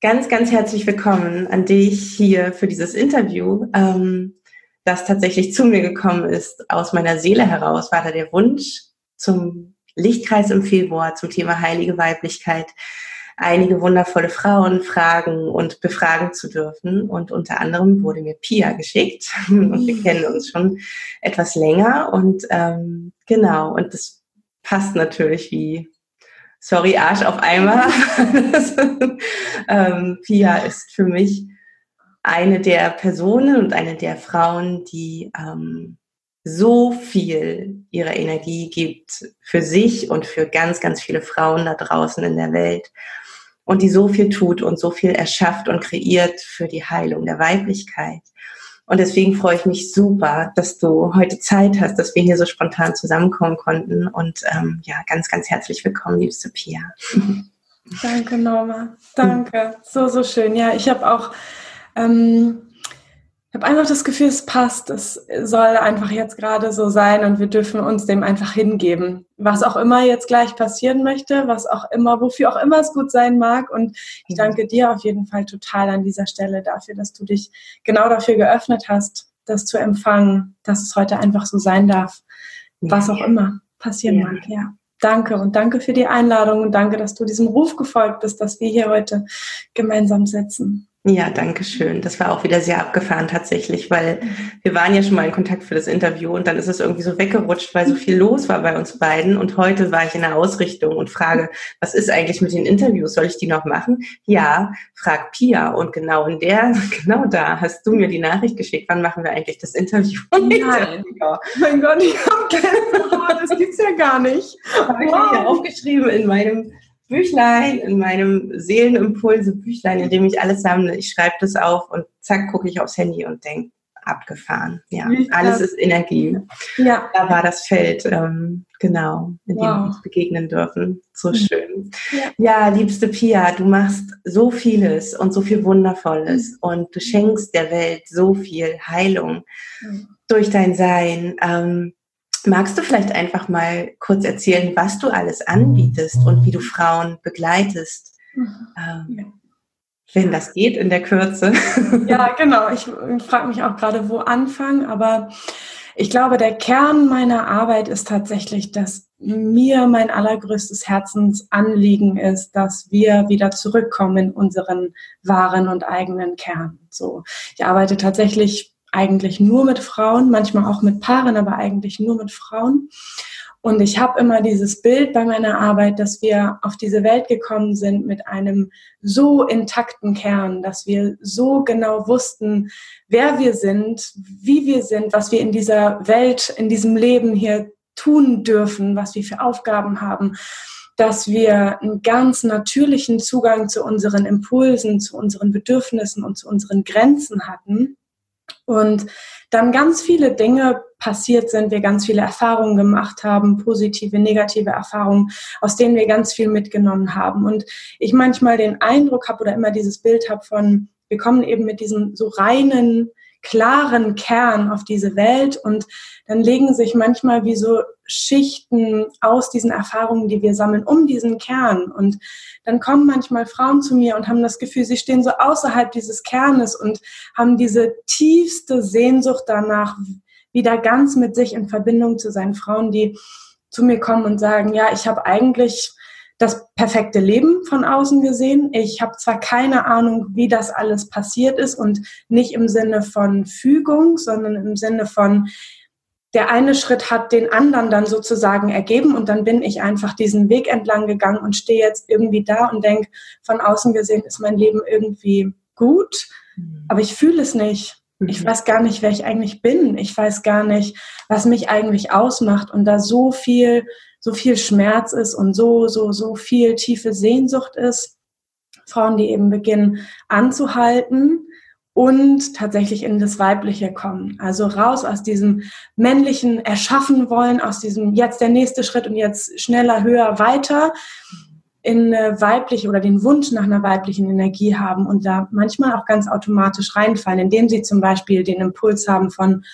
ganz, ganz herzlich willkommen an dich hier für dieses Interview, ähm, das tatsächlich zu mir gekommen ist. Aus meiner Seele heraus war da der Wunsch zum Lichtkreis im Februar zum Thema heilige Weiblichkeit einige wundervolle Frauen fragen und befragen zu dürfen. Und unter anderem wurde mir Pia geschickt. Und wir kennen uns schon etwas länger. Und ähm, genau, und das passt natürlich wie, sorry, Arsch auf einmal. ähm, Pia ist für mich eine der Personen und eine der Frauen, die ähm, so viel ihrer Energie gibt für sich und für ganz, ganz viele Frauen da draußen in der Welt und die so viel tut und so viel erschafft und kreiert für die Heilung der Weiblichkeit. Und deswegen freue ich mich super, dass du heute Zeit hast, dass wir hier so spontan zusammenkommen konnten. Und ähm, ja, ganz, ganz herzlich willkommen, liebste Pia. Danke, Norma. Danke. So, so schön. Ja, ich habe auch ähm, ich habe einfach das Gefühl, es passt. Es soll einfach jetzt gerade so sein und wir dürfen uns dem einfach hingeben. Was auch immer jetzt gleich passieren möchte, was auch immer, wofür auch immer es gut sein mag. Und ich danke dir auf jeden Fall total an dieser Stelle dafür, dass du dich genau dafür geöffnet hast, das zu empfangen, dass es heute einfach so sein darf. Was auch immer passieren ja. mag, ja. Danke und danke für die Einladung und danke, dass du diesem Ruf gefolgt bist, dass wir hier heute gemeinsam sitzen. Ja, danke schön. Das war auch wieder sehr abgefahren tatsächlich, weil mhm. wir waren ja schon mal in Kontakt für das Interview und dann ist es irgendwie so weggerutscht, weil so viel los war bei uns beiden. Und heute war ich in der Ausrichtung und frage, was ist eigentlich mit den Interviews? Soll ich die noch machen? Ja, frag Pia. Und genau in der, genau da hast du mir die Nachricht geschickt. Wann machen wir eigentlich das Interview? Nein. Ja. Mein Gott, ich habe Gänsehaut. Das gibt's ja gar nicht. Habe ich wow. ja aufgeschrieben in meinem Büchlein, in meinem Seelenimpulse-Büchlein, in dem ich alles sammle. Ich schreibe das auf und zack, gucke ich aufs Handy und denke, abgefahren. Ja, alles ist Energie. Ja. Da war das Feld, ähm, genau, in wow. dem wir uns begegnen dürfen. So mhm. schön. Ja. ja. liebste Pia, du machst so vieles und so viel Wundervolles mhm. und du schenkst der Welt so viel Heilung mhm. durch dein Sein. Ähm, Magst du vielleicht einfach mal kurz erzählen, was du alles anbietest und wie du Frauen begleitest? Ähm, wenn das geht in der Kürze. Ja, genau. Ich frage mich auch gerade, wo anfangen, aber ich glaube, der Kern meiner Arbeit ist tatsächlich, dass mir mein allergrößtes Herzensanliegen ist, dass wir wieder zurückkommen in unseren wahren und eigenen Kern. So, ich arbeite tatsächlich eigentlich nur mit Frauen, manchmal auch mit Paaren, aber eigentlich nur mit Frauen. Und ich habe immer dieses Bild bei meiner Arbeit, dass wir auf diese Welt gekommen sind mit einem so intakten Kern, dass wir so genau wussten, wer wir sind, wie wir sind, was wir in dieser Welt, in diesem Leben hier tun dürfen, was wir für Aufgaben haben, dass wir einen ganz natürlichen Zugang zu unseren Impulsen, zu unseren Bedürfnissen und zu unseren Grenzen hatten und dann ganz viele Dinge passiert sind, wir ganz viele Erfahrungen gemacht haben, positive, negative Erfahrungen, aus denen wir ganz viel mitgenommen haben. Und ich manchmal den Eindruck habe oder immer dieses Bild habe von, wir kommen eben mit diesem so reinen, klaren Kern auf diese Welt und dann legen sich manchmal wie so Schichten aus diesen Erfahrungen, die wir sammeln, um diesen Kern. Und dann kommen manchmal Frauen zu mir und haben das Gefühl, sie stehen so außerhalb dieses Kernes und haben diese tiefste Sehnsucht danach, wieder ganz mit sich in Verbindung zu sein. Frauen, die zu mir kommen und sagen, ja, ich habe eigentlich das perfekte Leben von außen gesehen. Ich habe zwar keine Ahnung, wie das alles passiert ist und nicht im Sinne von Fügung, sondern im Sinne von, der eine Schritt hat den anderen dann sozusagen ergeben und dann bin ich einfach diesen Weg entlang gegangen und stehe jetzt irgendwie da und denke, von außen gesehen ist mein Leben irgendwie gut, mhm. aber ich fühle es nicht. Ich mhm. weiß gar nicht, wer ich eigentlich bin. Ich weiß gar nicht, was mich eigentlich ausmacht und da so viel, so viel Schmerz ist und so, so, so viel tiefe Sehnsucht ist. Frauen, die eben beginnen anzuhalten, und tatsächlich in das Weibliche kommen. Also raus aus diesem männlichen Erschaffen wollen, aus diesem jetzt der nächste Schritt und jetzt schneller, höher, weiter in eine weibliche oder den Wunsch nach einer weiblichen Energie haben und da manchmal auch ganz automatisch reinfallen, indem sie zum Beispiel den Impuls haben von,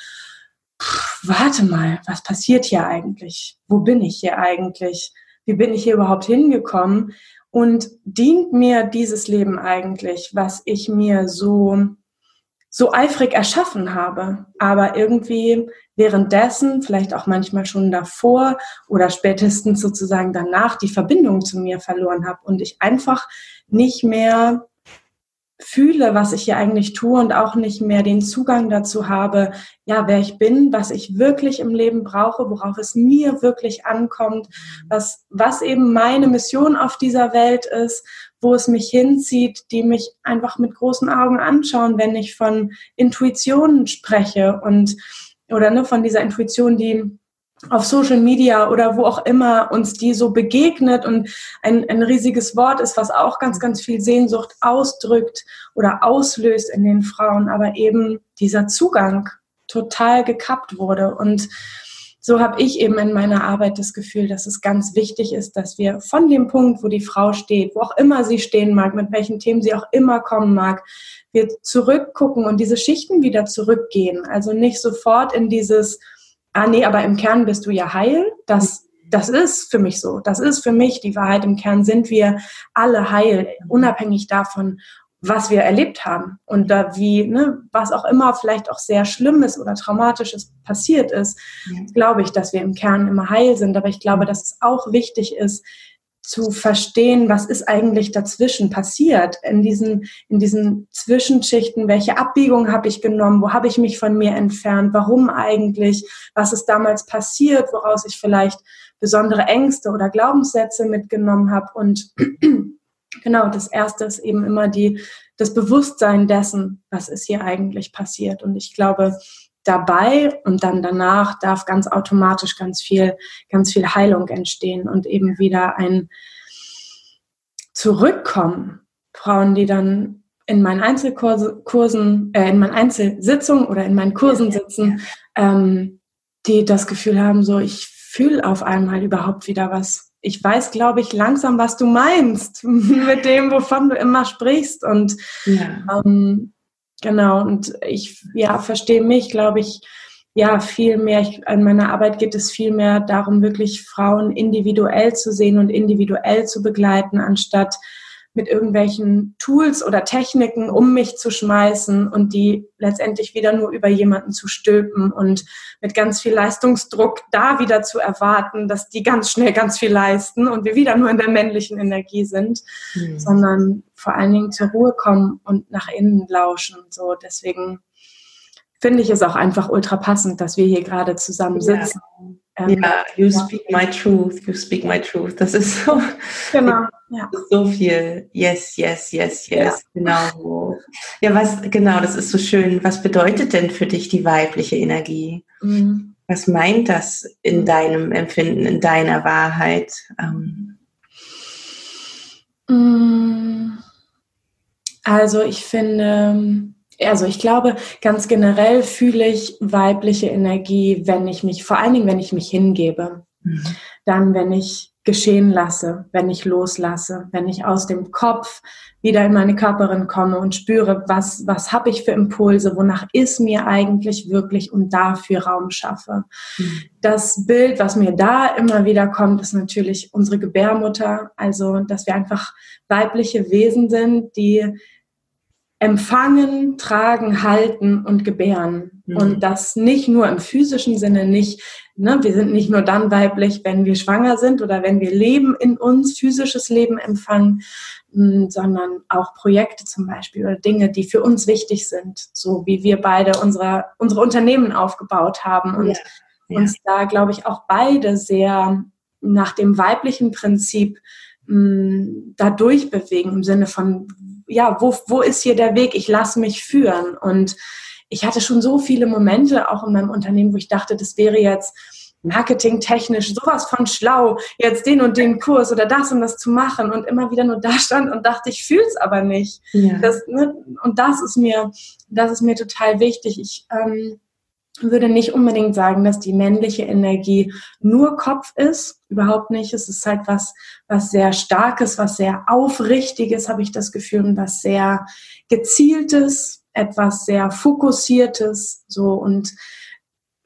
warte mal, was passiert hier eigentlich? Wo bin ich hier eigentlich? Wie bin ich hier überhaupt hingekommen? Und dient mir dieses Leben eigentlich, was ich mir so, so eifrig erschaffen habe, aber irgendwie währenddessen, vielleicht auch manchmal schon davor oder spätestens sozusagen danach die Verbindung zu mir verloren habe und ich einfach nicht mehr fühle, was ich hier eigentlich tue und auch nicht mehr den Zugang dazu habe, ja, wer ich bin, was ich wirklich im Leben brauche, worauf es mir wirklich ankommt, was, was eben meine Mission auf dieser Welt ist, wo es mich hinzieht, die mich einfach mit großen Augen anschauen, wenn ich von Intuitionen spreche und oder ne, von dieser Intuition, die auf Social Media oder wo auch immer uns die so begegnet und ein, ein riesiges Wort ist, was auch ganz, ganz viel Sehnsucht ausdrückt oder auslöst in den Frauen, aber eben dieser Zugang total gekappt wurde. Und so habe ich eben in meiner Arbeit das Gefühl, dass es ganz wichtig ist, dass wir von dem Punkt, wo die Frau steht, wo auch immer sie stehen mag, mit welchen Themen sie auch immer kommen mag, wir zurückgucken und diese Schichten wieder zurückgehen. Also nicht sofort in dieses, ah nee, aber im Kern bist du ja heil. Das, das ist für mich so. Das ist für mich die Wahrheit. Im Kern sind wir alle heil, unabhängig davon, was wir erlebt haben und da wie, ne, was auch immer vielleicht auch sehr Schlimmes oder Traumatisches passiert ist, ja. glaube ich, dass wir im Kern immer heil sind. Aber ich glaube, dass es auch wichtig ist, zu verstehen, was ist eigentlich dazwischen passiert, in diesen, in diesen Zwischenschichten, welche Abbiegung habe ich genommen, wo habe ich mich von mir entfernt, warum eigentlich, was ist damals passiert, woraus ich vielleicht besondere Ängste oder Glaubenssätze mitgenommen habe. Und genau, das Erste ist eben immer die, das Bewusstsein dessen, was ist hier eigentlich passiert. Und ich glaube, dabei und dann danach darf ganz automatisch ganz viel, ganz viel Heilung entstehen und eben wieder ein Zurückkommen. Frauen, die dann in meinen Einzelkursen, äh, in meinen Einzelsitzungen oder in meinen Kursen sitzen, ähm, die das Gefühl haben, so ich fühle auf einmal überhaupt wieder was. Ich weiß, glaube ich, langsam, was du meinst mit dem, wovon du immer sprichst. Und ja. ähm, Genau, und ich ja, verstehe mich, glaube ich, ja, viel mehr. Ich, an meiner Arbeit geht es viel mehr darum, wirklich Frauen individuell zu sehen und individuell zu begleiten, anstatt mit irgendwelchen Tools oder Techniken um mich zu schmeißen und die letztendlich wieder nur über jemanden zu stülpen und mit ganz viel Leistungsdruck da wieder zu erwarten, dass die ganz schnell ganz viel leisten und wir wieder nur in der männlichen Energie sind, mhm. sondern vor allen Dingen zur Ruhe kommen und nach innen lauschen. So deswegen finde ich es auch einfach ultra passend, dass wir hier gerade zusammen sitzen. Ja. Ähm, ja, you speak my truth, you speak my truth. Das ist so, genau, ja. so viel. Yes, yes, yes, yes. Ja. Genau. Ja, was, genau, das ist so schön. Was bedeutet denn für dich die weibliche Energie? Mhm. Was meint das in deinem Empfinden, in deiner Wahrheit? Ähm. Mm. Also ich finde, also ich glaube, ganz generell fühle ich weibliche Energie, wenn ich mich, vor allen Dingen, wenn ich mich hingebe. Mhm. Dann, wenn ich geschehen lasse, wenn ich loslasse, wenn ich aus dem Kopf wieder in meine Körperin komme und spüre, was, was habe ich für Impulse, wonach ist mir eigentlich wirklich und dafür Raum schaffe. Mhm. Das Bild, was mir da immer wieder kommt, ist natürlich unsere Gebärmutter, also dass wir einfach weibliche Wesen sind, die empfangen, tragen, halten und gebären. Mhm. Und das nicht nur im physischen Sinne, nicht, ne, wir sind nicht nur dann weiblich, wenn wir schwanger sind oder wenn wir Leben in uns, physisches Leben empfangen, hm, sondern auch Projekte zum Beispiel oder Dinge, die für uns wichtig sind, so wie wir beide unsere, unsere Unternehmen aufgebaut haben und ja. Ja. uns da, glaube ich, auch beide sehr nach dem weiblichen Prinzip mh, hm, da durchbewegen im Sinne von, ja, wo, wo ist hier der Weg? Ich lasse mich führen. Und ich hatte schon so viele Momente auch in meinem Unternehmen, wo ich dachte, das wäre jetzt marketingtechnisch sowas von schlau, jetzt den und den Kurs oder das und das zu machen und immer wieder nur da stand und dachte, ich fühle es aber nicht. Ja. Das, ne, und das ist mir, das ist mir total wichtig. Ich ähm, würde nicht unbedingt sagen, dass die männliche Energie nur Kopf ist. Überhaupt nicht. Es ist halt was, was sehr starkes, was sehr aufrichtiges, habe ich das Gefühl, und was sehr gezieltes, etwas sehr fokussiertes, so und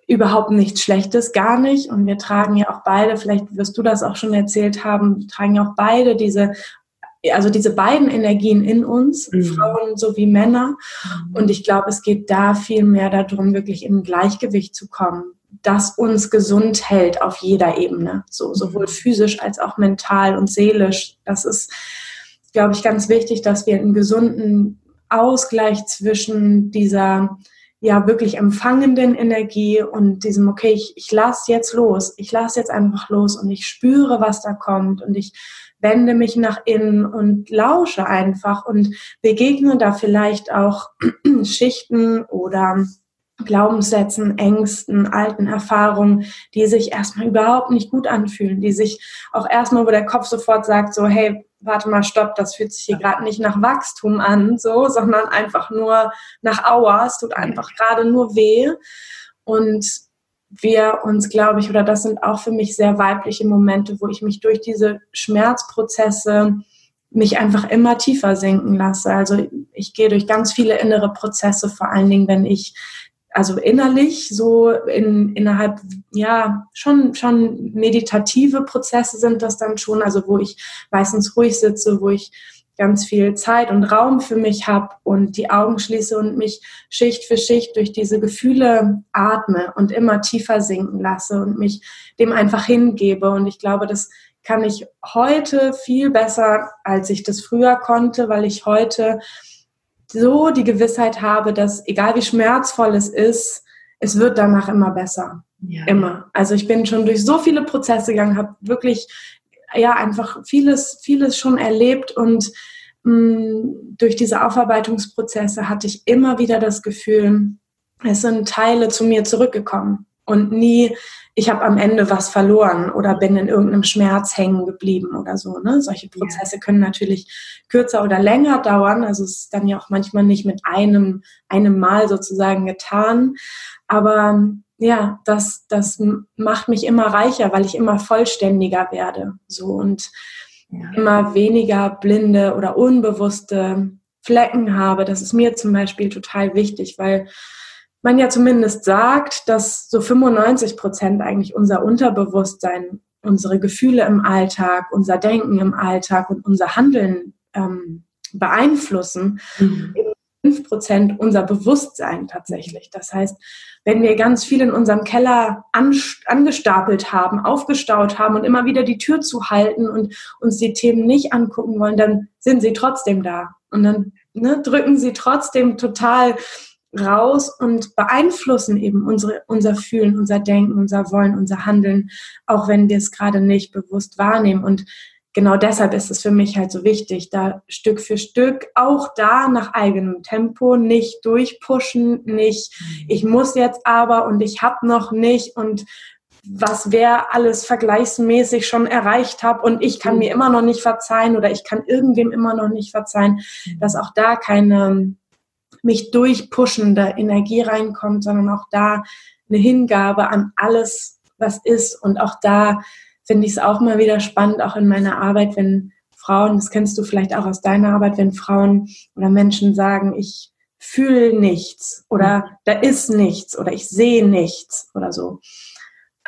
überhaupt nichts Schlechtes, gar nicht. Und wir tragen ja auch beide, vielleicht wirst du das auch schon erzählt haben, tragen ja auch beide diese also diese beiden Energien in uns, mhm. Frauen sowie Männer. Mhm. Und ich glaube, es geht da viel mehr darum, wirklich im Gleichgewicht zu kommen, das uns gesund hält auf jeder Ebene, so sowohl physisch als auch mental und seelisch. Das ist, glaube ich, ganz wichtig, dass wir einen gesunden Ausgleich zwischen dieser ja wirklich empfangenden Energie und diesem, okay, ich, ich lasse jetzt los, ich lasse jetzt einfach los und ich spüre, was da kommt und ich wende mich nach innen und lausche einfach und begegne da vielleicht auch Schichten oder Glaubenssätzen, Ängsten, alten Erfahrungen, die sich erstmal überhaupt nicht gut anfühlen, die sich auch erstmal, wo der Kopf sofort sagt, so, hey, warte mal, stopp, das fühlt sich hier gerade nicht nach Wachstum an, so, sondern einfach nur nach Aua, es tut einfach gerade nur weh. Und wir uns, glaube ich, oder das sind auch für mich sehr weibliche Momente, wo ich mich durch diese Schmerzprozesse mich einfach immer tiefer sinken lasse. Also ich gehe durch ganz viele innere Prozesse, vor allen Dingen, wenn ich also innerlich so in, innerhalb, ja, schon, schon meditative Prozesse sind das dann schon, also wo ich meistens ruhig sitze, wo ich ganz viel Zeit und Raum für mich habe und die Augen schließe und mich Schicht für Schicht durch diese Gefühle atme und immer tiefer sinken lasse und mich dem einfach hingebe. Und ich glaube, das kann ich heute viel besser, als ich das früher konnte, weil ich heute so die Gewissheit habe, dass egal wie schmerzvoll es ist, es wird danach immer besser. Ja. Immer. Also ich bin schon durch so viele Prozesse gegangen, habe wirklich ja einfach vieles, vieles schon erlebt und mh, mm, durch diese Aufarbeitungsprozesse hatte ich immer wieder das Gefühl, es sind Teile zu mir zurückgekommen und nie ich habe am Ende was verloren oder bin in irgendeinem Schmerz hängen geblieben oder so. Ne? Solche Prozesse können natürlich kürzer oder länger dauern. Also es ist dann ja auch manchmal nicht mit einem, einem Mal sozusagen getan. Aber ja, das, das macht mich immer reicher, weil ich immer vollständiger werde. So und ja. immer weniger blinde oder unbewusste Flecken habe. Das ist mir zum Beispiel total wichtig, weil man ja zumindest sagt, dass so 95 Prozent eigentlich unser Unterbewusstsein, unsere Gefühle im Alltag, unser Denken im Alltag und unser Handeln ähm, beeinflussen. Mhm. 5 Prozent unser Bewusstsein tatsächlich. Das heißt, wenn wir ganz viel in unserem Keller angestapelt haben, aufgestaut haben und immer wieder die Tür zu halten und uns die Themen nicht angucken wollen, dann sind sie trotzdem da. Und dann ne, drücken sie trotzdem total raus und beeinflussen eben unsere, unser Fühlen, unser Denken, unser Wollen, unser Handeln, auch wenn wir es gerade nicht bewusst wahrnehmen. Und genau deshalb ist es für mich halt so wichtig, da Stück für Stück, auch da nach eigenem Tempo, nicht durchpushen, nicht, ich muss jetzt aber und ich habe noch nicht und was wer alles vergleichsmäßig schon erreicht habe und ich kann mir immer noch nicht verzeihen oder ich kann irgendwem immer noch nicht verzeihen, dass auch da keine mich durchpushende Energie reinkommt, sondern auch da eine Hingabe an alles, was ist. Und auch da finde ich es auch mal wieder spannend, auch in meiner Arbeit, wenn Frauen, das kennst du vielleicht auch aus deiner Arbeit, wenn Frauen oder Menschen sagen, ich fühle nichts oder da ist nichts oder ich sehe nichts oder so.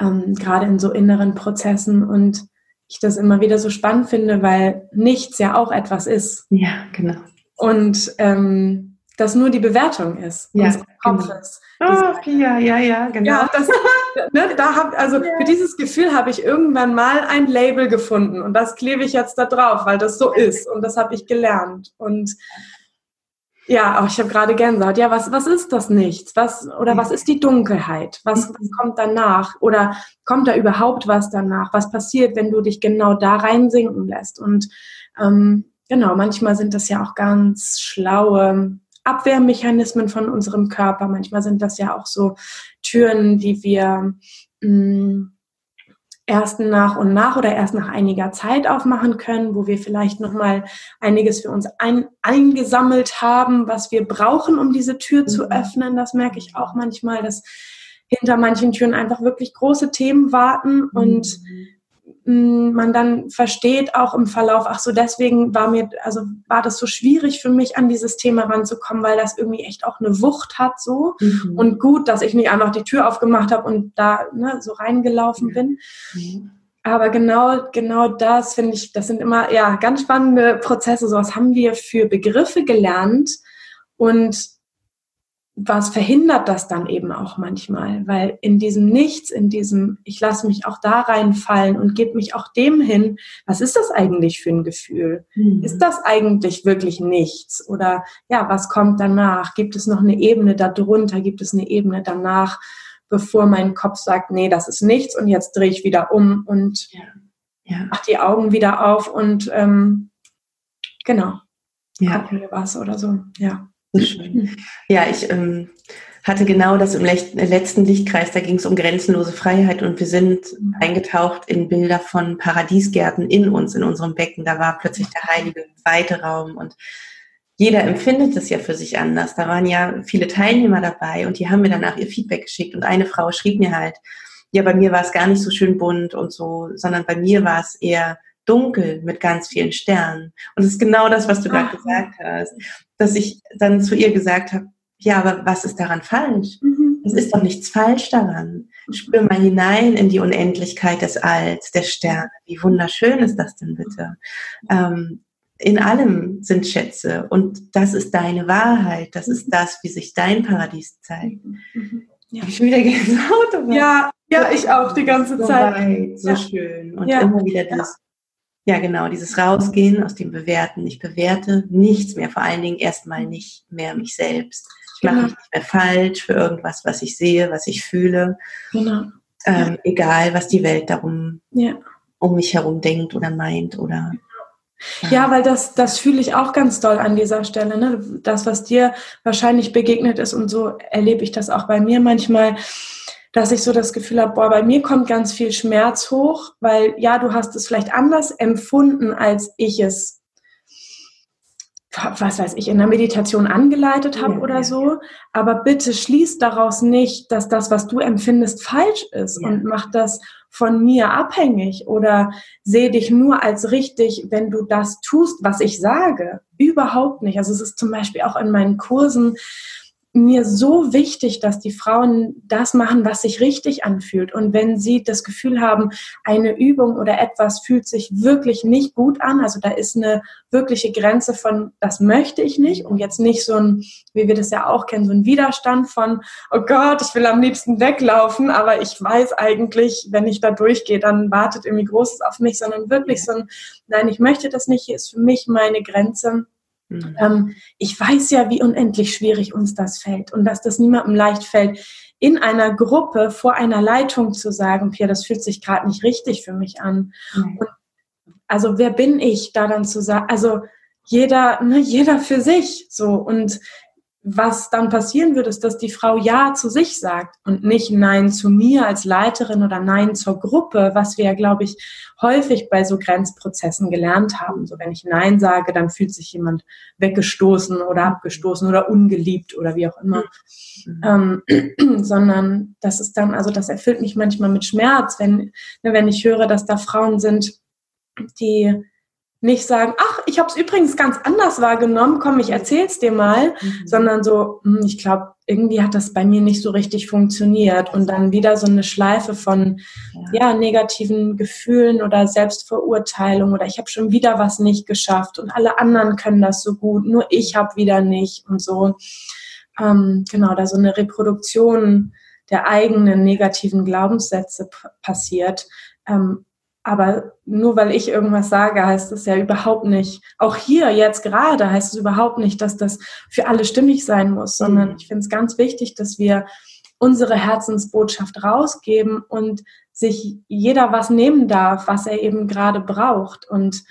Ähm, gerade in so inneren Prozessen und ich das immer wieder so spannend finde, weil nichts ja auch etwas ist. Ja, genau. Und ähm, das nur die Bewertung ist ja, genau. Kopfes. Genau. Oh, ja, ja, ja, genau. Ja, das, ne, da hab, also ja. für dieses Gefühl habe ich irgendwann mal ein Label gefunden und das klebe ich jetzt da drauf, weil das so ist und das habe ich gelernt und ja, auch ich habe gerade Gänsehaut. Ja, was, was ist das Nichts? Was, oder was ist die Dunkelheit? Was, was kommt danach? Oder kommt da überhaupt was danach? Was passiert, wenn du dich genau da reinsinken lässt? Und ähm, genau, manchmal sind das ja auch ganz schlaue Abwehrmechanismen von unserem Körper. Manchmal sind das ja auch so Türen, die wir mh, mm, erst nach und nach oder erst nach einiger Zeit aufmachen können, wo wir vielleicht nochmal einiges für uns ein, eingesammelt haben, was wir brauchen, um diese Tür zu mhm. öffnen. Das merke ich auch manchmal, dass hinter manchen Türen einfach wirklich große Themen warten und mhm man dann versteht auch im Verlauf, ach so, deswegen war mir, also war das so schwierig für mich, an dieses Thema ranzukommen, weil das irgendwie echt auch eine Wucht hat so. Mhm. Und gut, dass ich nicht einfach die Tür aufgemacht habe und da ne, so reingelaufen bin. Mhm. Aber genau, genau das finde ich, das sind immer ja ganz spannende Prozesse. So was haben wir für Begriffe gelernt und was verhindert das dann eben auch manchmal? Weil in diesem Nichts, in diesem, ich lasse mich auch da reinfallen und gebe mich auch dem hin, was ist das eigentlich für ein Gefühl? Mhm. Ist das eigentlich wirklich nichts? Oder ja, was kommt danach? Gibt es noch eine Ebene darunter? Gibt es eine Ebene danach, bevor mein Kopf sagt, nee, das ist nichts und jetzt drehe ich wieder um und ja. Ja. mach die Augen wieder auf und ähm, genau, ja. gucken wir was oder so, ja. Ja, ich ähm, hatte genau das im letzten Lichtkreis, da ging es um grenzenlose Freiheit und wir sind mhm. eingetaucht in Bilder von Paradiesgärten in uns, in unserem Becken. Da war plötzlich der heilige weite Raum und jeder empfindet es ja für sich anders. Da waren ja viele Teilnehmer dabei und die haben mir danach ihr Feedback geschickt und eine Frau schrieb mir halt, ja, bei mir war es gar nicht so schön bunt und so, sondern bei mir war es eher dunkel mit ganz vielen Sternen. Und es ist genau das, was du gerade gesagt hast, dass ich dann zu ihr gesagt habe, ja, aber was ist daran falsch? Mhm. Es ist doch nichts falsch daran. Spür mal hinein in die Unendlichkeit des Alls, der Sterne. Wie wunderschön ist das denn bitte? Ähm, in allem sind Schätze und das ist deine Wahrheit. Das ist das, wie sich dein Paradies zeigt. Mhm. Ja. Ich schon wieder Gänsehaut. Ja, ja, ich auch die ganze so Zeit. Weit, so ja. schön. Und ja. immer wieder das ja, genau, dieses Rausgehen aus dem Bewerten. Ich bewerte nichts mehr, vor allen Dingen erstmal nicht mehr mich selbst. Ich mache genau. mich nicht mehr falsch für irgendwas, was ich sehe, was ich fühle. Genau. Ähm, ja. Egal, was die Welt darum ja. um mich herum denkt oder meint oder. Ja, weil das, das fühle ich auch ganz doll an dieser Stelle. Ne? Das, was dir wahrscheinlich begegnet ist und so erlebe ich das auch bei mir manchmal dass ich so das Gefühl habe, boah, bei mir kommt ganz viel Schmerz hoch, weil ja, du hast es vielleicht anders empfunden, als ich es, was weiß ich, in der Meditation angeleitet habe ja, oder so. Aber bitte schließ daraus nicht, dass das, was du empfindest, falsch ist ja. und mach das von mir abhängig oder sehe dich nur als richtig, wenn du das tust, was ich sage. Überhaupt nicht. Also es ist zum Beispiel auch in meinen Kursen, mir so wichtig, dass die Frauen das machen, was sich richtig anfühlt. Und wenn sie das Gefühl haben, eine Übung oder etwas fühlt sich wirklich nicht gut an, also da ist eine wirkliche Grenze von, das möchte ich nicht und jetzt nicht so ein, wie wir das ja auch kennen, so ein Widerstand von, oh Gott, ich will am liebsten weglaufen, aber ich weiß eigentlich, wenn ich da durchgehe, dann wartet irgendwie Großes auf mich, sondern wirklich so ein, nein, ich möchte das nicht, hier ist für mich meine Grenze Mhm. Ähm, ich weiß ja, wie unendlich schwierig uns das fällt und dass das niemandem leicht fällt, in einer Gruppe vor einer Leitung zu sagen, Pierre, das fühlt sich gerade nicht richtig für mich an. Mhm. Und also wer bin ich, da dann zu sagen, also jeder, ne, jeder für sich so und was dann passieren wird, ist, dass die Frau Ja zu sich sagt und nicht Nein zu mir als Leiterin oder Nein zur Gruppe, was wir ja, glaube ich, häufig bei so Grenzprozessen gelernt haben. So, wenn ich Nein sage, dann fühlt sich jemand weggestoßen oder abgestoßen oder ungeliebt oder wie auch immer. Mhm. Ähm, sondern das ist dann, also das erfüllt mich manchmal mit Schmerz, wenn, ne, wenn ich höre, dass da Frauen sind, die nicht sagen, ach, ich habe es übrigens ganz anders wahrgenommen, komm, ich erzähl's dir mal, mhm. sondern so, hm, ich glaube, irgendwie hat das bei mir nicht so richtig funktioniert und dann wieder so eine Schleife von ja, ja negativen Gefühlen oder Selbstverurteilung oder ich habe schon wieder was nicht geschafft und alle anderen können das so gut, nur ich habe wieder nicht und so. Ähm, genau, da so eine Reproduktion der eigenen negativen Glaubenssätze passiert. Ähm, aber nur weil ich irgendwas sage, heißt es ja überhaupt nicht, auch hier jetzt gerade heißt es überhaupt nicht, dass das für alle stimmig sein muss, sondern mhm. ich finde es ganz wichtig, dass wir unsere Herzensbotschaft rausgeben und sich jeder was nehmen darf, was er eben gerade braucht. Und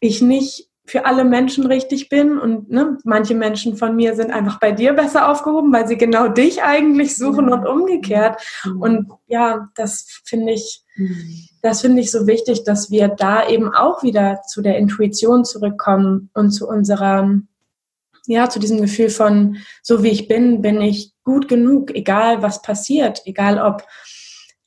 ich nicht für alle Menschen richtig bin und ne, manche Menschen von mir sind einfach bei dir besser aufgehoben, weil sie genau dich eigentlich suchen und umgekehrt. Mhm. Und ja, das finde ich, mhm. das finde ich so wichtig, dass wir da eben auch wieder zu der Intuition zurückkommen und zu unserer, ja, zu diesem Gefühl von, so wie ich bin, bin ich gut genug, egal was passiert, egal ob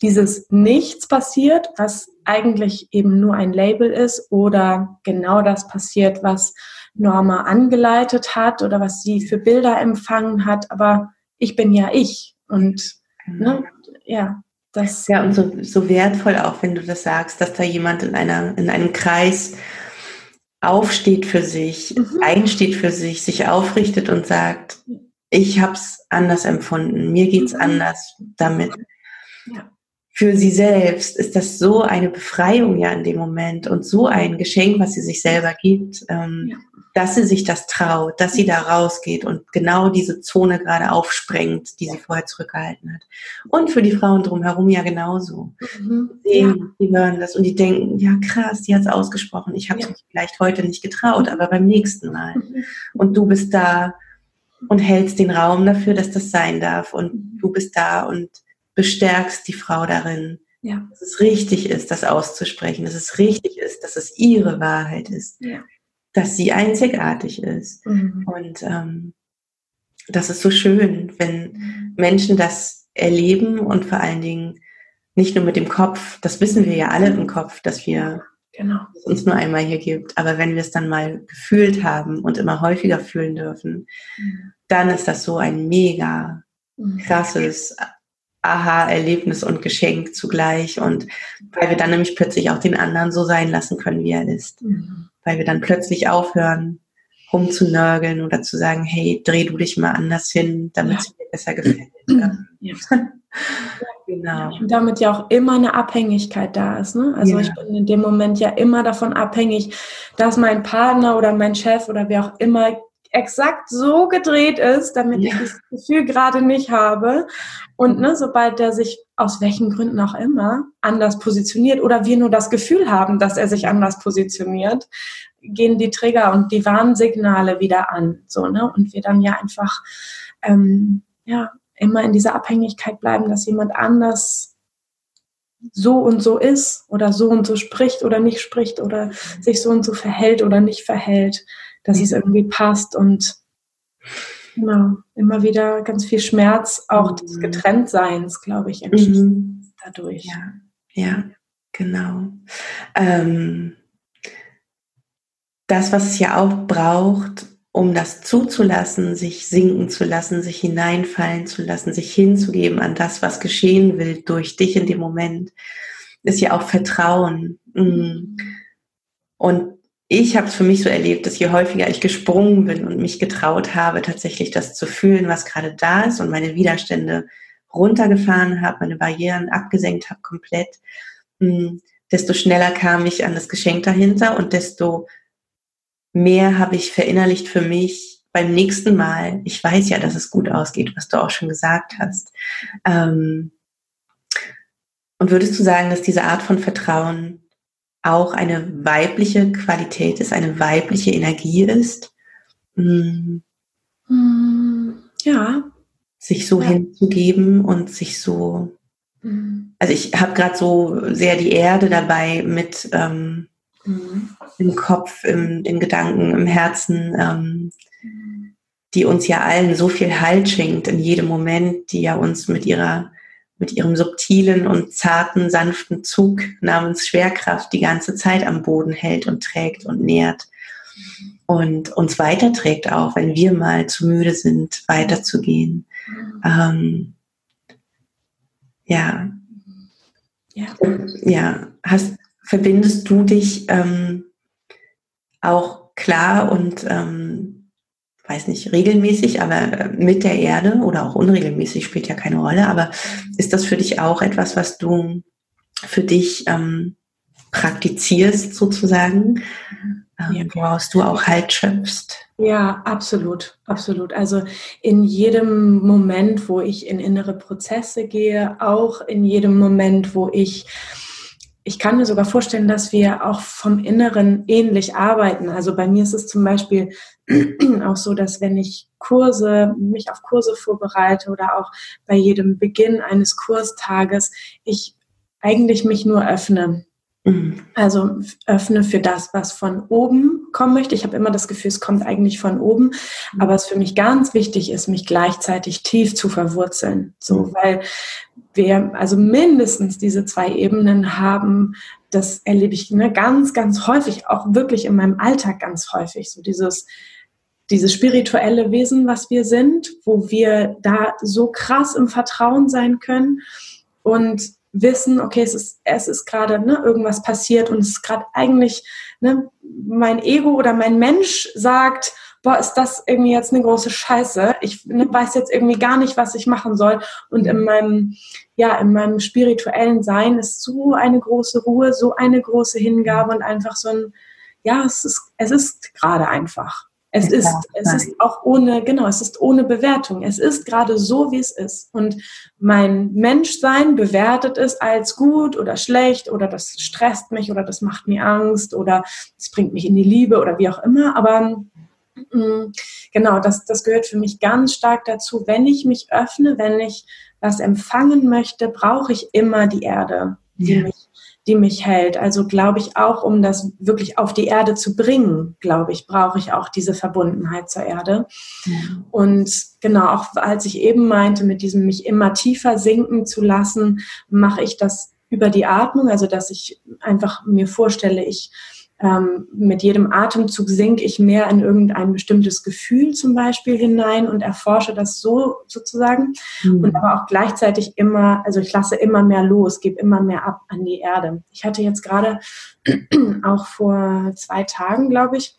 dieses Nichts passiert, was eigentlich eben nur ein Label ist oder genau das passiert, was Norma angeleitet hat oder was sie für Bilder empfangen hat. Aber ich bin ja ich und ne, ja, Das ja, und so, so wertvoll auch, wenn du das sagst, dass da jemand in, einer, in einem Kreis aufsteht für sich, mhm. einsteht für sich, sich aufrichtet und sagt, ich habe es anders empfunden, mir geht's mhm. anders damit. Ja für sie selbst ist das so eine Befreiung ja in dem Moment und so ein Geschenk, was sie sich selber gibt, ähm, ja. dass sie sich das traut, dass sie da rausgeht und genau diese Zone gerade aufsprengt, die sie vorher zurückgehalten hat. Und für die Frauen drumherum ja genauso. Mhm. Sehen, ja. Die hören das und die denken, ja krass, die hat es ausgesprochen. Ich habe es ja. mich vielleicht heute nicht getraut, aber beim nächsten Mal. Mhm. Und du bist da und hältst den Raum dafür, dass das sein darf. Und mhm. du bist da und bestärkst die Frau darin, ja. dass es richtig ist, das auszusprechen, dass es richtig ist, dass es ihre Wahrheit ist, ja. dass sie einzigartig ist. Mhm. Und ähm, das ist so schön, wenn mhm. Menschen das erleben und vor allen Dingen nicht nur mit dem Kopf, das wissen wir ja alle im Kopf, dass wir genau. es uns nur einmal hier gibt, aber wenn wir es dann mal gefühlt haben und immer häufiger fühlen dürfen, mhm. dann ist das so ein mega mhm. krasses Aha-Erlebnis und Geschenk zugleich. Und weil wir dann nämlich plötzlich auch den anderen so sein lassen können, wie er ist. Mhm. Weil wir dann plötzlich aufhören, rumzunörgeln oder zu sagen, hey, dreh du dich mal anders hin, damit ja. es dir besser gefällt. Ja. genau. Und damit ja auch immer eine Abhängigkeit da ist. Ne? Also ja. ich bin in dem Moment ja immer davon abhängig, dass mein Partner oder mein Chef oder wer auch immer exakt so gedreht ist, damit ja. ich das Gefühl gerade nicht habe. Und ne, sobald er sich aus welchen Gründen auch immer anders positioniert oder wir nur das Gefühl haben, dass er sich anders positioniert, gehen die Trigger und die Warnsignale wieder an. So, ne? Und wir dann ja einfach ähm, ja, immer in dieser Abhängigkeit bleiben, dass jemand anders so und so ist oder so und so spricht oder nicht spricht oder sich so und so verhält oder nicht verhält dass es irgendwie passt und genau, immer wieder ganz viel Schmerz auch des mhm. Getrenntseins, glaube ich, mhm. dadurch. Ja, ja, genau. Ähm, das, was es ja auch braucht, um das zuzulassen, sich sinken zu lassen, sich hineinfallen zu lassen, sich hinzugeben an das, was geschehen will durch dich in dem Moment, ist ja auch Vertrauen. Mhm. Und ich habe es für mich so erlebt, dass je häufiger ich gesprungen bin und mich getraut habe, tatsächlich das zu fühlen, was gerade da ist und meine Widerstände runtergefahren habe, meine Barrieren abgesenkt habe komplett, hm, desto schneller kam ich an das Geschenk dahinter und desto mehr habe ich verinnerlicht für mich beim nächsten Mal. Ich weiß ja, dass es gut ausgeht, was du auch schon gesagt hast. Ähm, und würdest du sagen, dass diese Art von Vertrauen auch eine weibliche Qualität ist, eine weibliche Energie ist. Hm. Ja. Sich so ja. hinzugeben und sich so. Mhm. Also ich habe gerade so sehr die Erde dabei mit ähm, mhm. im Kopf, im, in Gedanken, im Herzen, ähm, mhm. die uns ja allen so viel Halt schenkt in jedem Moment, die ja uns mit ihrer mit ihrem subtilen und zarten, sanften Zug namens Schwerkraft die ganze Zeit am Boden hält und trägt und nährt und uns weiterträgt auch, wenn wir mal zu müde sind, weiterzugehen. Ähm, ja. Ja. ja. Hast, verbindest du dich ähm, auch klar und ähm, weiß nicht, regelmäßig, aber äh, mit der Erde oder auch unregelmäßig spielt ja keine Rolle. Aber ist das für dich auch etwas, was du für dich ähm, praktizierst sozusagen, ähm, woraus du auch Halt schöpfst? Ja, absolut, absolut. Also in jedem Moment, wo ich in innere Prozesse gehe, auch in jedem Moment, wo ich ich kann mir sogar vorstellen, dass wir auch vom Inneren ähnlich arbeiten. Also bei mir ist es zum Beispiel auch so, dass wenn ich Kurse, mich auf Kurse vorbereite oder auch bei jedem Beginn eines Kurstages, ich eigentlich mich nur öffne. Mhm. Also öffne für das, was von oben kommen möchte. Ich habe immer das Gefühl, es kommt eigentlich von oben, mhm. aber es für mich ganz wichtig ist, mich gleichzeitig tief zu verwurzeln. So, mhm. weil wir also mindestens diese zwei Ebenen haben, das erlebe ich ne, ganz, ganz häufig, auch wirklich in meinem Alltag ganz häufig. So dieses, dieses spirituelle Wesen, was wir sind, wo wir da so krass im Vertrauen sein können und wissen, okay, es ist, es ist gerade ne, irgendwas passiert und es ist gerade eigentlich ne, mein Ego oder mein Mensch sagt, boah, ist das irgendwie jetzt eine große Scheiße. Ich ne, weiß jetzt irgendwie gar nicht, was ich machen soll. Und in meinem, ja, in meinem spirituellen Sein ist so eine große Ruhe, so eine große Hingabe und einfach so ein, ja, es ist, es ist gerade einfach. Es ist, es ist auch ohne, genau, es ist ohne Bewertung. Es ist gerade so, wie es ist. Und mein Menschsein bewertet es als gut oder schlecht oder das stresst mich oder das macht mir Angst oder es bringt mich in die Liebe oder wie auch immer. Aber Mm, genau, das, das gehört für mich ganz stark dazu. Wenn ich mich öffne, wenn ich was empfangen möchte, brauche ich immer die Erde, die, ja. mich, die mich hält. Also glaube ich auch, um das wirklich auf die Erde zu bringen, glaube ich, brauche ich auch diese Verbundenheit zur Erde. Ja. Und genau, auch als ich eben meinte, mit diesem mich immer tiefer sinken zu lassen, mache ich das über die Atmung, also dass ich einfach mir vorstelle, ich ähm, mit jedem Atemzug sinke ich mehr in irgendein bestimmtes Gefühl zum Beispiel hinein und erforsche das so sozusagen. Mhm. Und aber auch gleichzeitig immer, also ich lasse immer mehr los, gebe immer mehr ab an die Erde. Ich hatte jetzt gerade auch vor zwei Tagen, glaube ich,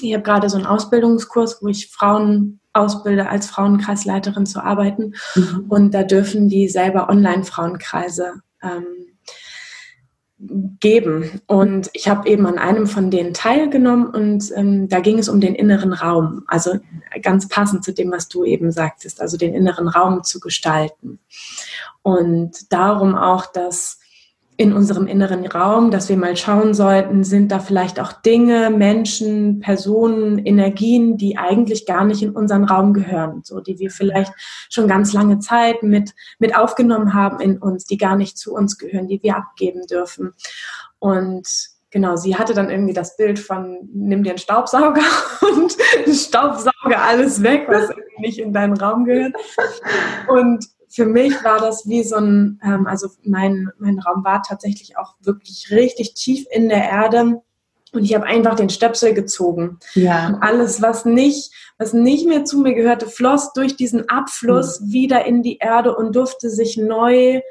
ich habe gerade so einen Ausbildungskurs, wo ich Frauen ausbilde, als Frauenkreisleiterin zu arbeiten. Mhm. Und da dürfen die selber Online-Frauenkreise ähm, geben. Und ich habe eben an einem von denen teilgenommen und ähm, da ging es um den inneren Raum. Also ganz passend zu dem, was du eben sagtest, also den inneren Raum zu gestalten. Und darum auch, dass in unserem inneren Raum, dass wir mal schauen sollten, sind da vielleicht auch Dinge, Menschen, Personen, Energien, die eigentlich gar nicht in unseren Raum gehören, so die wir vielleicht schon ganz lange Zeit mit mit aufgenommen haben in uns, die gar nicht zu uns gehören, die wir abgeben dürfen. Und genau, sie hatte dann irgendwie das Bild von nimm dir einen Staubsauger und staubsauge alles weg, was irgendwie nicht in deinen Raum gehört. Und für mich war das wie so ein, ähm, also mein, mein Raum war tatsächlich auch wirklich richtig tief in der Erde. Und ich habe einfach den Stöpsel gezogen. Ja. Und alles, was nicht, was nicht mehr zu mir gehörte, floss durch diesen Abfluss mhm. wieder in die Erde und durfte sich neu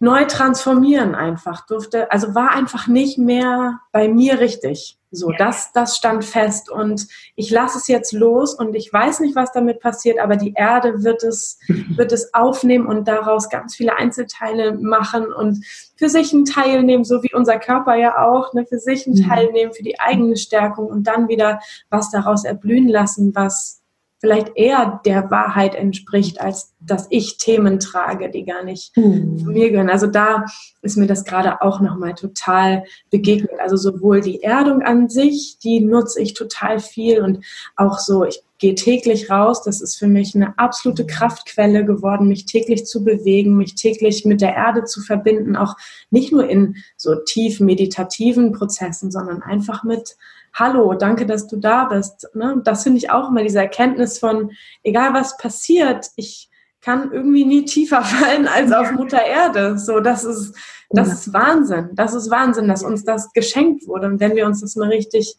neu transformieren einfach. Durfte, also war einfach nicht mehr bei mir richtig. So, das, das stand fest. Und ich lasse es jetzt los und ich weiß nicht, was damit passiert, aber die Erde wird es, wird es aufnehmen und daraus ganz viele Einzelteile machen und für sich einen Teil nehmen, so wie unser Körper ja auch, ne, für sich einen Teil nehmen, für die eigene Stärkung und dann wieder was daraus erblühen lassen, was vielleicht eher der Wahrheit entspricht, als dass ich Themen trage, die gar nicht mhm. zu mir gehören. Also da ist mir das gerade auch nochmal total begegnet. Also sowohl die Erdung an sich, die nutze ich total viel und auch so, ich gehe täglich raus. Das ist für mich eine absolute Kraftquelle geworden, mich täglich zu bewegen, mich täglich mit der Erde zu verbinden, auch nicht nur in so tief meditativen Prozessen, sondern einfach mit Hallo, danke, dass du da bist. Ne? Das finde ich auch immer diese Erkenntnis von, egal was passiert, ich kann irgendwie nie tiefer fallen als auf Mutter Erde. So, das ist, das ist Wahnsinn. Das ist Wahnsinn, dass uns das geschenkt wurde. Und wenn wir uns das mal richtig,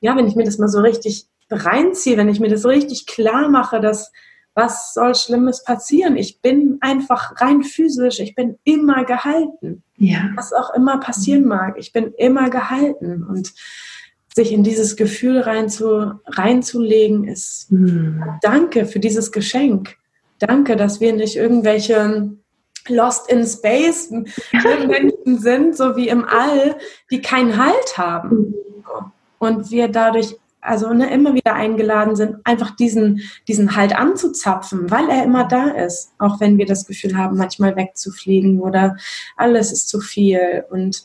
ja, wenn ich mir das mal so richtig reinziehe, wenn ich mir das richtig klar mache, dass was soll Schlimmes passieren? Ich bin einfach rein physisch, ich bin immer gehalten. Ja. Was auch immer passieren mag, ich bin immer gehalten. Und sich in dieses Gefühl reinzu, reinzulegen, ist mhm. Danke für dieses Geschenk. Danke, dass wir nicht irgendwelche Lost in Space Menschen sind, so wie im All, die keinen Halt haben. Mhm. Und wir dadurch also ne, immer wieder eingeladen sind, einfach diesen, diesen Halt anzuzapfen, weil er immer da ist. Auch wenn wir das Gefühl haben, manchmal wegzufliegen oder alles ist zu viel. Und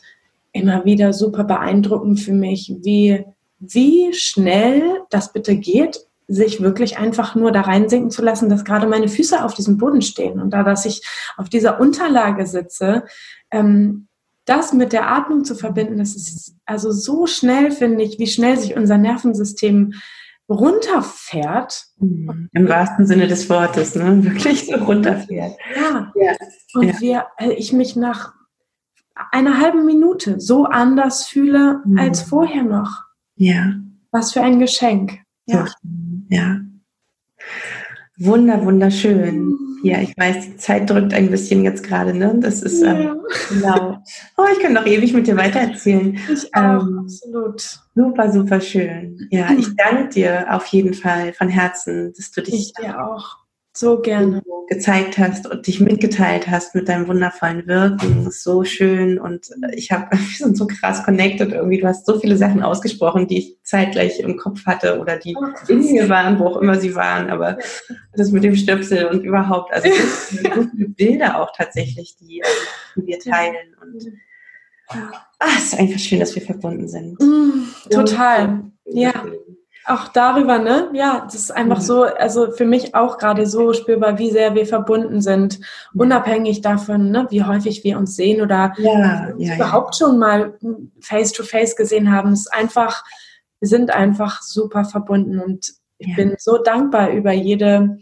immer wieder super beeindruckend für mich, wie, wie schnell das bitte geht, sich wirklich einfach nur da reinsinken zu lassen, dass gerade meine Füße auf diesem Boden stehen und da, dass ich auf dieser Unterlage sitze, ähm, das mit der Atmung zu verbinden, das ist also so schnell, finde ich, wie schnell sich unser Nervensystem runterfährt. Mhm. Im wahrsten Sinne des Wortes, ne? Wirklich so runterfährt. Ja. ja. Und ja. Wir, äh, ich mich nach einer halben Minute so anders fühle mhm. als vorher noch. Ja. Was für ein Geschenk. Ja. ja. Wunder, wunderschön. Ja, ich weiß, die Zeit drückt ein bisschen jetzt gerade, ne? Das ist ähm, ja. genau. Oh, ich kann noch ewig mit dir weitererzählen. Ich auch, ähm, absolut. Super, super schön. Ja, ich danke dir auf jeden Fall von Herzen, dass du dich ich dir auch so gerne gezeigt hast und dich mitgeteilt hast mit deinem wundervollen Wirken. Das ist so schön und ich habe, wir sind so krass connected irgendwie. Du hast so viele Sachen ausgesprochen, die ich zeitgleich im Kopf hatte oder die in mir waren, wo auch immer sie waren. Aber das mit dem Stöpsel und überhaupt, also so viele Bilder auch tatsächlich, die, die wir teilen und Ah, es ist einfach schön, dass wir verbunden sind. Mm, total. Ja auch darüber, ne? Ja, das ist einfach mhm. so, also für mich auch gerade so spürbar, wie sehr wir verbunden sind, unabhängig davon, ne, wie häufig wir uns sehen oder ja, ja, überhaupt ja. schon mal face to face gesehen haben. Es ist einfach, wir sind einfach super verbunden und ich bin so dankbar über jede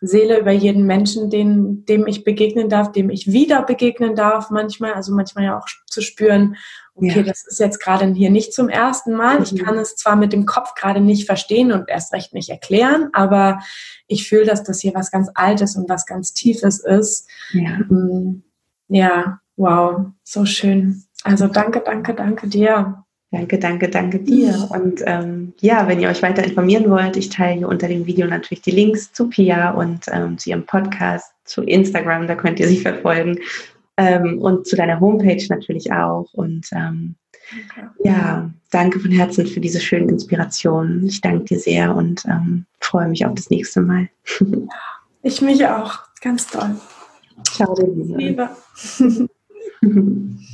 Seele, über jeden Menschen, den, dem ich begegnen darf, dem ich wieder begegnen darf, manchmal, also manchmal ja auch zu spüren, okay, ja. das ist jetzt gerade hier nicht zum ersten Mal. Ich mhm. kann es zwar mit dem Kopf gerade nicht verstehen und erst recht nicht erklären, aber ich fühle, dass das hier was ganz Altes und was ganz Tiefes ist. Ja, mm, ja wow, so schön. Also danke, danke, danke dir. Danke, danke, danke dir. Und ähm, ja, wenn ihr euch weiter informieren wollt, ich teile hier unter dem Video natürlich die Links zu Pia und ähm, zu ihrem Podcast, zu Instagram, da könnt ihr sie verfolgen ähm, und zu deiner Homepage natürlich auch. Und ähm, okay. ja, danke von Herzen für diese schönen Inspirationen. Ich danke dir sehr und ähm, freue mich auf das nächste Mal. ich mich auch. Ganz toll. Ciao, Liebe.